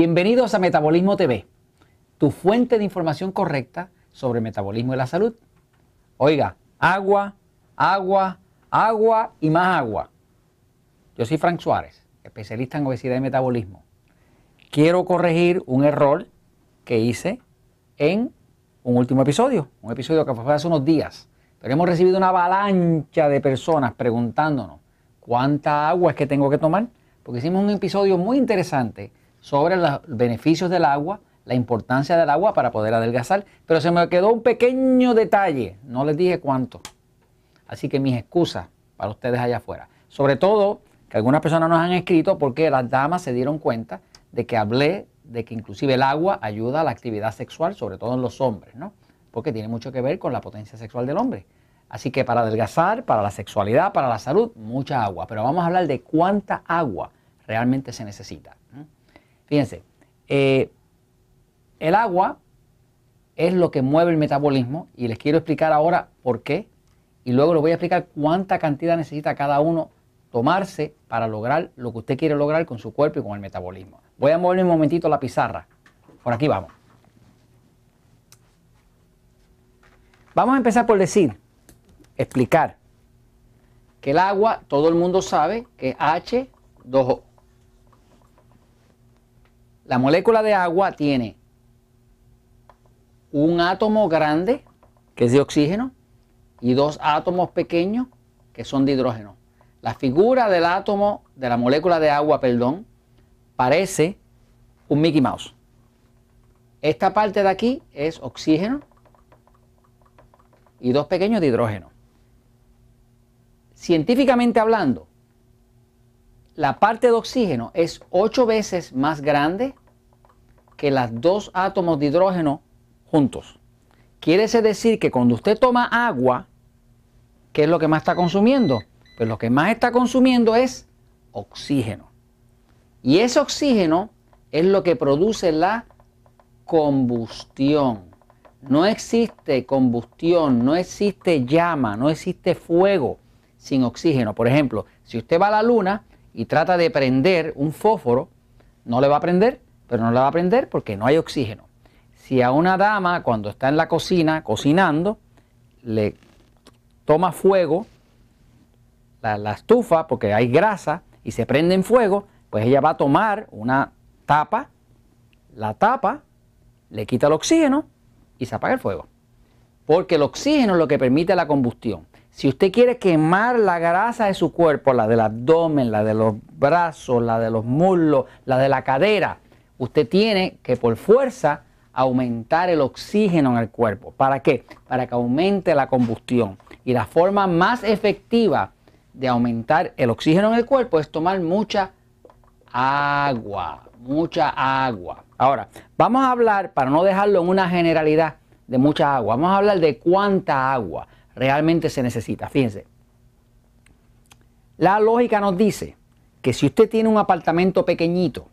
Bienvenidos a Metabolismo TV, tu fuente de información correcta sobre metabolismo y la salud. Oiga, agua, agua, agua y más agua. Yo soy Frank Suárez, especialista en obesidad y metabolismo. Quiero corregir un error que hice en un último episodio, un episodio que fue hace unos días. Pero hemos recibido una avalancha de personas preguntándonos cuánta agua es que tengo que tomar, porque hicimos un episodio muy interesante sobre los beneficios del agua, la importancia del agua para poder adelgazar, pero se me quedó un pequeño detalle, no les dije cuánto. Así que mis excusas para ustedes allá afuera. Sobre todo que algunas personas nos han escrito porque las damas se dieron cuenta de que hablé de que inclusive el agua ayuda a la actividad sexual, sobre todo en los hombres, ¿no? Porque tiene mucho que ver con la potencia sexual del hombre. Así que para adelgazar, para la sexualidad, para la salud, mucha agua. Pero vamos a hablar de cuánta agua realmente se necesita. Fíjense, eh, el agua es lo que mueve el metabolismo y les quiero explicar ahora por qué y luego les voy a explicar cuánta cantidad necesita cada uno tomarse para lograr lo que usted quiere lograr con su cuerpo y con el metabolismo. Voy a mover un momentito la pizarra. Por aquí vamos. Vamos a empezar por decir, explicar que el agua, todo el mundo sabe que es H2O. La molécula de agua tiene un átomo grande, que es de oxígeno, y dos átomos pequeños, que son de hidrógeno. La figura del átomo, de la molécula de agua, perdón, parece un Mickey Mouse. Esta parte de aquí es oxígeno y dos pequeños de hidrógeno. Científicamente hablando, la parte de oxígeno es ocho veces más grande que las dos átomos de hidrógeno juntos. Quiere decir que cuando usted toma agua, ¿qué es lo que más está consumiendo? Pues lo que más está consumiendo es oxígeno. Y ese oxígeno es lo que produce la combustión. No existe combustión, no existe llama, no existe fuego sin oxígeno. Por ejemplo, si usted va a la luna, y trata de prender un fósforo, no le va a prender, pero no le va a prender porque no hay oxígeno. Si a una dama cuando está en la cocina cocinando, le toma fuego la, estufa porque hay grasa y se prende en fuego, pues ella va a tomar una tapa, la tapa, le quita el oxígeno y se apaga el fuego. Porque el oxígeno es lo que permite la combustión. Si usted quiere quemar la grasa de su cuerpo, la del abdomen, la de los brazos, la de los muslos, la de la cadera, usted tiene que por fuerza aumentar el oxígeno en el cuerpo. ¿Para qué? Para que aumente la combustión. Y la forma más efectiva de aumentar el oxígeno en el cuerpo es tomar mucha agua, mucha agua. Ahora, vamos a hablar, para no dejarlo en una generalidad de mucha agua, vamos a hablar de cuánta agua realmente se necesita. Fíjense, la lógica nos dice que si usted tiene un apartamento pequeñito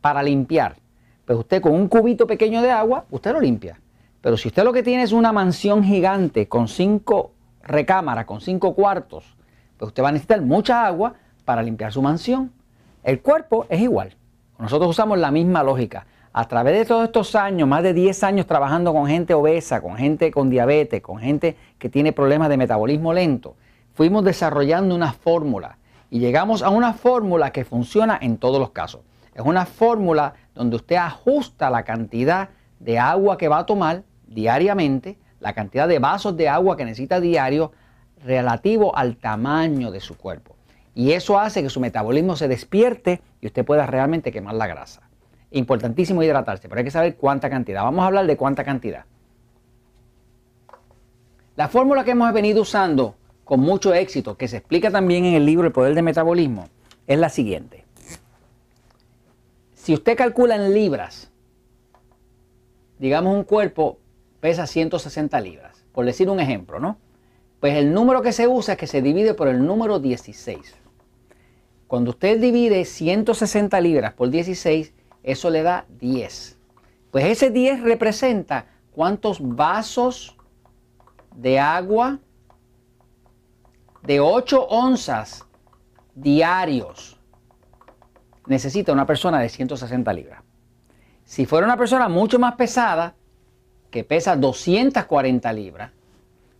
para limpiar, pues usted con un cubito pequeño de agua, usted lo limpia. Pero si usted lo que tiene es una mansión gigante con cinco recámaras, con cinco cuartos, pues usted va a necesitar mucha agua para limpiar su mansión. El cuerpo es igual. Nosotros usamos la misma lógica a través de todos estos años, más de 10 años trabajando con gente obesa, con gente con diabetes, con gente que tiene problemas de metabolismo lento, fuimos desarrollando una fórmula y llegamos a una fórmula que funciona en todos los casos. Es una fórmula donde usted ajusta la cantidad de agua que va a tomar diariamente, la cantidad de vasos de agua que necesita diario relativo al tamaño de su cuerpo. Y eso hace que su metabolismo se despierte y usted pueda realmente quemar la grasa. Importantísimo hidratarse, pero hay que saber cuánta cantidad. Vamos a hablar de cuánta cantidad. La fórmula que hemos venido usando con mucho éxito, que se explica también en el libro El Poder del Metabolismo, es la siguiente. Si usted calcula en libras, digamos un cuerpo pesa 160 libras, por decir un ejemplo, ¿no? Pues el número que se usa es que se divide por el número 16. Cuando usted divide 160 libras por 16, eso le da 10. Pues ese 10 representa cuántos vasos de agua de 8 onzas diarios necesita una persona de 160 libras. Si fuera una persona mucho más pesada, que pesa 240 libras,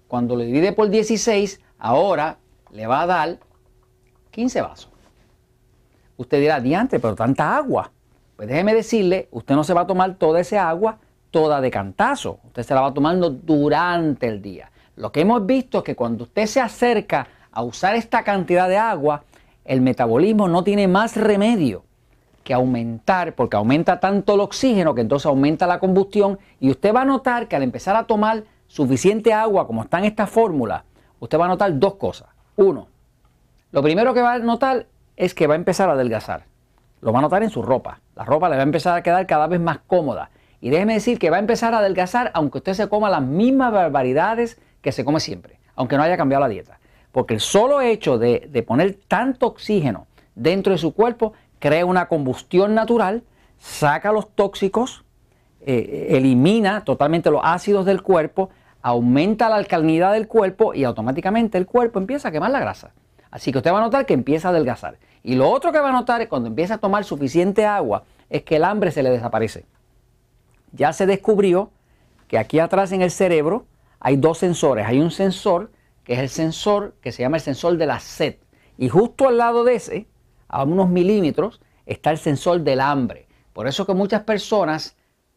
cuando lo divide por 16, ahora le va a dar 15 vasos. Usted dirá, diante, pero tanta agua. Pues déjeme decirle, usted no se va a tomar toda esa agua toda de cantazo. Usted se la va tomando durante el día. Lo que hemos visto es que cuando usted se acerca a usar esta cantidad de agua, el metabolismo no tiene más remedio que aumentar, porque aumenta tanto el oxígeno que entonces aumenta la combustión y usted va a notar que al empezar a tomar suficiente agua como está en esta fórmula, usted va a notar dos cosas. Uno, lo primero que va a notar es que va a empezar a adelgazar. Lo va a notar en su ropa. La ropa le va a empezar a quedar cada vez más cómoda. Y déjeme decir que va a empezar a adelgazar aunque usted se coma las mismas barbaridades que se come siempre, aunque no haya cambiado la dieta. Porque el solo hecho de, poner tanto oxígeno dentro de su cuerpo crea una combustión natural, saca los tóxicos, eh, elimina totalmente los ácidos del cuerpo, aumenta la alcalinidad del cuerpo y automáticamente el cuerpo empieza a quemar la grasa. Así que usted va a notar que empieza a adelgazar. Y lo otro que va a notar es cuando empieza a tomar suficiente agua es que el hambre se le desaparece. Ya se descubrió que aquí atrás en el cerebro hay dos sensores. Hay un sensor que es el sensor que se llama el sensor de la sed. Y justo al lado de ese, a unos milímetros, está el sensor del hambre. Por eso que muchas personas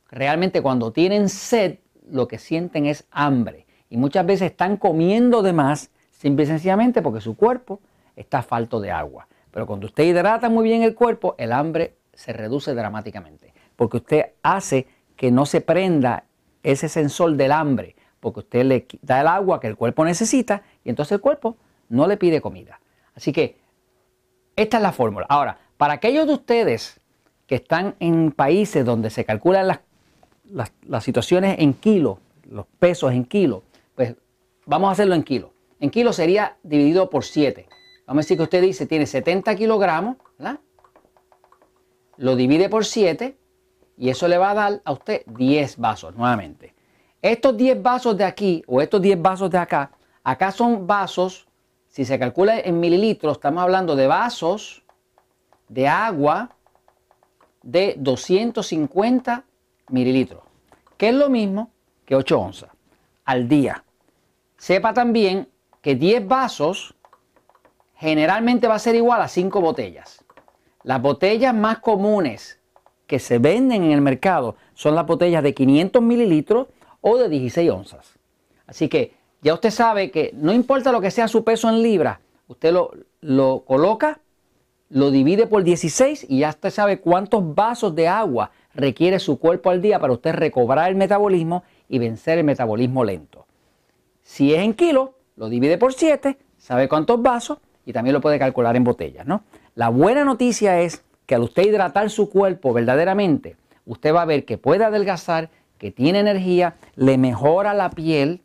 realmente cuando tienen sed lo que sienten es hambre. Y muchas veces están comiendo de más simple y sencillamente porque su cuerpo está falto de agua. Pero cuando usted hidrata muy bien el cuerpo, el hambre se reduce dramáticamente. Porque usted hace que no se prenda ese sensor del hambre, porque usted le da el agua que el cuerpo necesita y entonces el cuerpo no le pide comida. Así que esta es la fórmula. Ahora, para aquellos de ustedes que están en países donde se calculan las, las, situaciones en kilo, los pesos en kilo, pues vamos a hacerlo en kilo. En kilo sería dividido por 7. Vamos a decir que usted dice tiene 70 kilogramos, ¿verdad? Lo divide por 7 y eso le va a dar a usted 10 vasos nuevamente. Estos 10 vasos de aquí o estos 10 vasos de acá, acá son vasos, si se calcula en mililitros, estamos hablando de vasos de agua de 250 mililitros, que es lo mismo que 8 onzas al día. Sepa también que 10 vasos generalmente va a ser igual a 5 botellas. Las botellas más comunes que se venden en el mercado son las botellas de 500 mililitros o de 16 onzas. Así que ya usted sabe que no importa lo que sea su peso en libras, usted lo, lo coloca, lo divide por 16 y ya usted sabe cuántos vasos de agua requiere su cuerpo al día para usted recobrar el metabolismo y vencer el metabolismo lento. Si es en kilos, lo divide por 7, sabe cuántos vasos y también lo puede calcular en botellas. ¿no? La buena noticia es que al usted hidratar su cuerpo verdaderamente, usted va a ver que puede adelgazar, que tiene energía, le mejora la piel,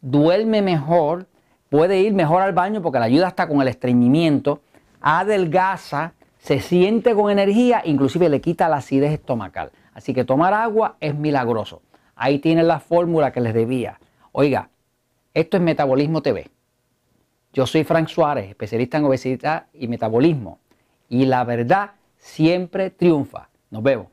duerme mejor, puede ir mejor al baño porque le ayuda hasta con el estreñimiento, adelgaza, se siente con energía, inclusive le quita la acidez estomacal. Así que tomar agua es milagroso. Ahí tiene la fórmula que les debía. Oiga, esto es Metabolismo TV. Yo soy Frank Suárez, especialista en obesidad y metabolismo. Y la verdad siempre triunfa. Nos vemos.